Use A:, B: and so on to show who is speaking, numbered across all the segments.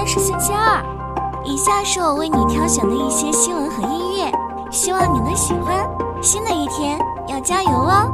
A: 天是星期二，以下是我为你挑选的一些新闻和音乐，希望你能喜欢。新的一天要加油哦！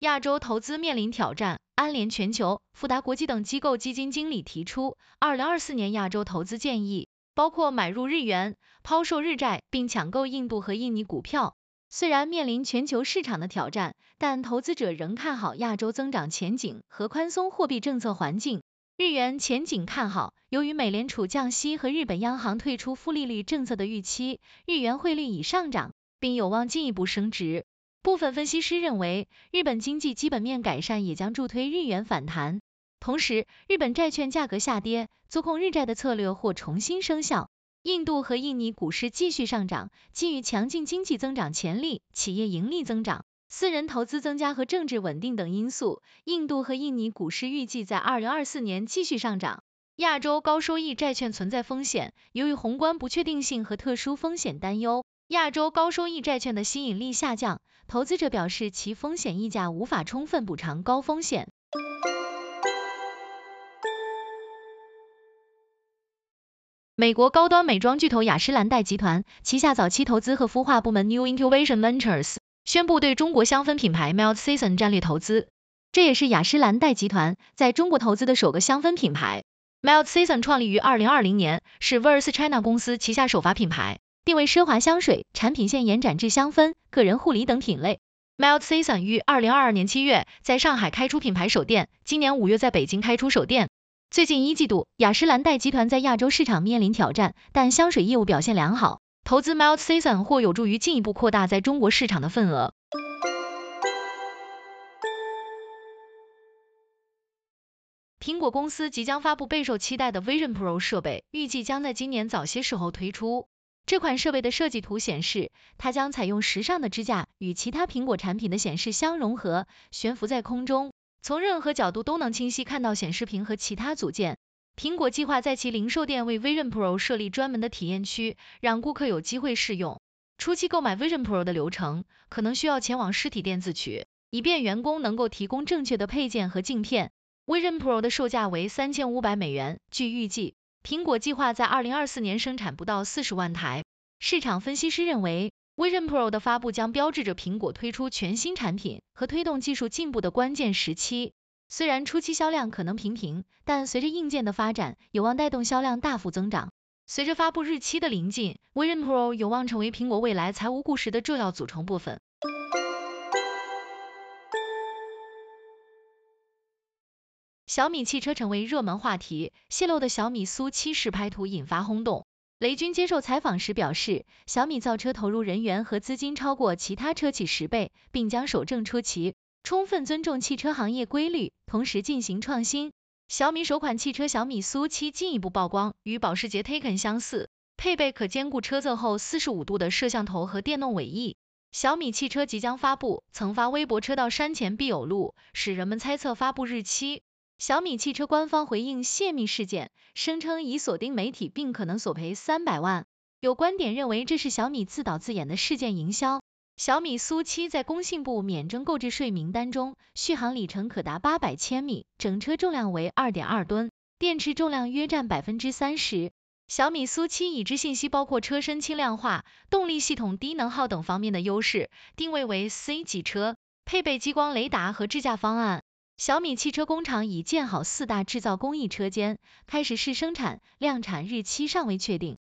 B: 亚洲投资面临挑战，安联全球、富达国际等机构基金经理提出，二零二四年亚洲投资建议包括买入日元、抛售日债，并抢购印度和印尼股票。虽然面临全球市场的挑战，但投资者仍看好亚洲增长前景和宽松货币政策环境。日元前景看好，由于美联储降息和日本央行退出负利率政策的预期，日元汇率已上涨，并有望进一步升值。部分分析师认为，日本经济基本面改善也将助推日元反弹。同时，日本债券价格下跌，做空日债的策略或重新生效。印度和印尼股市继续上涨，基于强劲经济增长潜力、企业盈利增长、私人投资增加和政治稳定等因素，印度和印尼股市预计在二零二四年继续上涨。亚洲高收益债券存在风险，由于宏观不确定性和特殊风险担忧，亚洲高收益债券的吸引力下降，投资者表示其风险溢价无法充分补偿高风险。美国高端美妆巨头雅诗兰黛集团旗下早期投资和孵化部门 New Incubation Ventures 宣布对中国香氛品牌 Melt Season 战略投资，这也是雅诗兰黛集团在中国投资的首个香氛品牌。Melt Season 创立于二零二零年，是 Vers China 公司旗下首发品牌，定位奢华香水产品线延展至香氛、个人护理等品类。Melt Season 于二零二二年七月在上海开出品牌首店，今年五月在北京开出首店。最近一季度，雅诗兰黛集团在亚洲市场面临挑战，但香水业务表现良好。投资 Melt Season 或有助于进一步扩大在中国市场的份额。苹果公司即将发布备受期待的 Vision Pro 设备，预计将在今年早些时候推出。这款设备的设计图显示，它将采用时尚的支架，与其他苹果产品的显示相融合，悬浮在空中。从任何角度都能清晰看到显示屏和其他组件。苹果计划在其零售店为 Vision Pro 设立专门的体验区，让顾客有机会试用。初期购买 Vision Pro 的流程可能需要前往实体店自取，以便员工能够提供正确的配件和镜片。Vision Pro 的售价为三千五百美元。据预计，苹果计划在二零二四年生产不到四十万台。市场分析师认为。Vision Pro 的发布将标志着苹果推出全新产品和推动技术进步的关键时期。虽然初期销量可能平平，但随着硬件的发展，有望带动销量大幅增长。随着发布日期的临近，Vision Pro 有望成为苹果未来财务故事的重要组成部分。小米汽车成为热门话题，泄露的小米 SU7 实拍图引发轰动。雷军接受采访时表示，小米造车投入人员和资金超过其他车企十倍，并将守正出奇，充分尊重汽车行业规律，同时进行创新。小米首款汽车小米 SU7 进一步曝光，与保时捷 Taycan 相似，配备可兼顾车侧后四十五度的摄像头和电动尾翼。小米汽车即将发布，曾发微博车到山前必有路，使人们猜测发布日期。小米汽车官方回应泄密事件，声称已锁定媒体，并可能索赔三百万。有观点认为这是小米自导自演的事件营销。小米 SU7 在工信部免征购置税名单中，续航里程可达八百千米，整车重量为二点二吨，电池重量约占百分之三十。小米 SU7 已知信息包括车身轻量化、动力系统低能耗等方面的优势，定位为 C 级车，配备激光雷达和智驾方案。小米汽车工厂已建好四大制造工艺车间，开始试生产，量产日期尚未确定。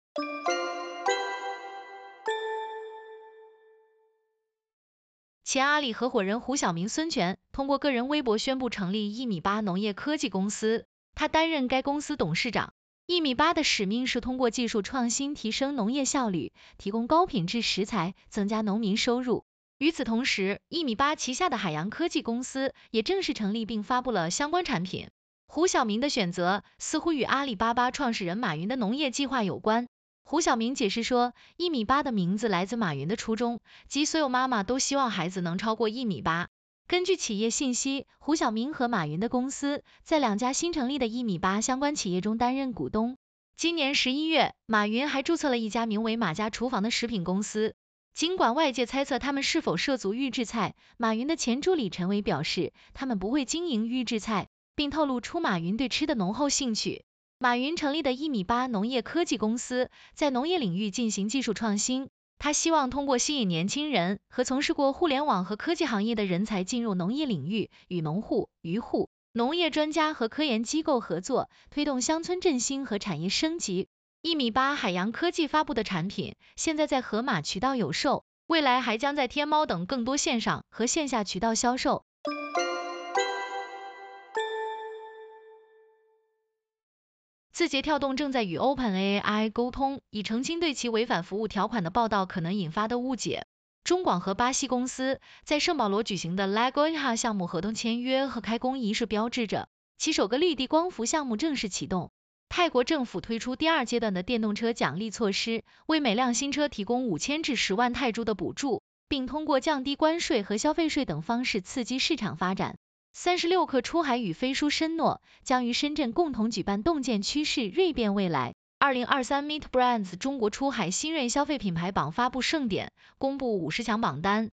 B: 前阿里合伙人胡晓明孙权通过个人微博宣布成立一米八农业科技公司，他担任该公司董事长。一米八的使命是通过技术创新提升农业效率，提供高品质食材，增加农民收入。与此同时，一米八旗下的海洋科技公司也正式成立并发布了相关产品。胡晓明的选择似乎与阿里巴巴创始人马云的农业计划有关。胡晓明解释说，一米八的名字来自马云的初衷，即所有妈妈都希望孩子能超过一米八。根据企业信息，胡晓明和马云的公司在两家新成立的一米八相关企业中担任股东。今年十一月，马云还注册了一家名为马家厨房的食品公司。尽管外界猜测他们是否涉足预制菜，马云的前助理陈伟表示，他们不会经营预制菜，并透露出马云对吃的浓厚兴趣。马云成立的一米八农业科技公司，在农业领域进行技术创新。他希望通过吸引年轻人和从事过互联网和科技行业的人才进入农业领域，与农户、渔户、农业专家和科研机构合作，推动乡村振兴和产业升级。一米八海洋科技发布的产品，现在在盒马渠道有售，未来还将在天猫等更多线上和线下渠道销售。字节跳动正在与 OpenAI 沟通，以澄清对其违反服务条款的报道可能引发的误解。中广和巴西公司在圣保罗举行的 Lagoa 项目合同签约和开工仪式，标志着其首个绿地光伏项目正式启动。泰国政府推出第二阶段的电动车奖励措施，为每辆新车提供五千至十万泰铢的补助，并通过降低关税和消费税等方式刺激市场发展。三十六氪出海与飞书申诺将于深圳共同举办“洞见趋势，锐变未来”二零二三 Meet Brands 中国出海新锐消费品牌榜发布盛典，公布五十强榜单。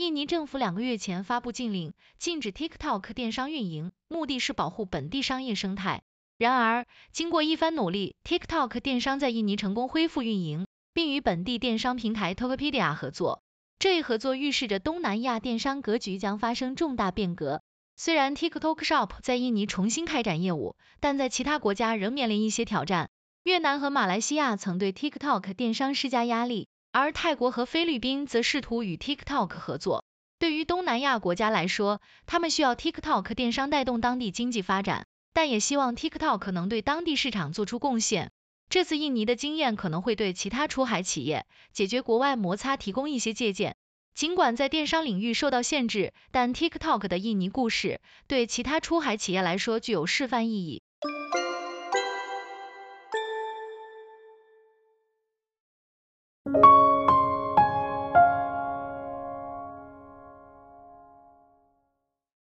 B: 印尼政府两个月前发布禁令，禁止 TikTok 电商运营，目的是保护本地商业生态。然而，经过一番努力，TikTok 电商在印尼成功恢复运营，并与本地电商平台 Tokopedia 合作。这一合作预示着东南亚电商格局将发生重大变革。虽然 TikTok Shop 在印尼重新开展业务，但在其他国家仍面临一些挑战。越南和马来西亚曾对 TikTok 电商施加压力。而泰国和菲律宾则试图与 TikTok 合作。对于东南亚国家来说，他们需要 TikTok 电商带动当地经济发展，但也希望 TikTok 能对当地市场做出贡献。这次印尼的经验可能会对其他出海企业解决国外摩擦提供一些借鉴。尽管在电商领域受到限制，但 TikTok 的印尼故事对其他出海企业来说具有示范意义。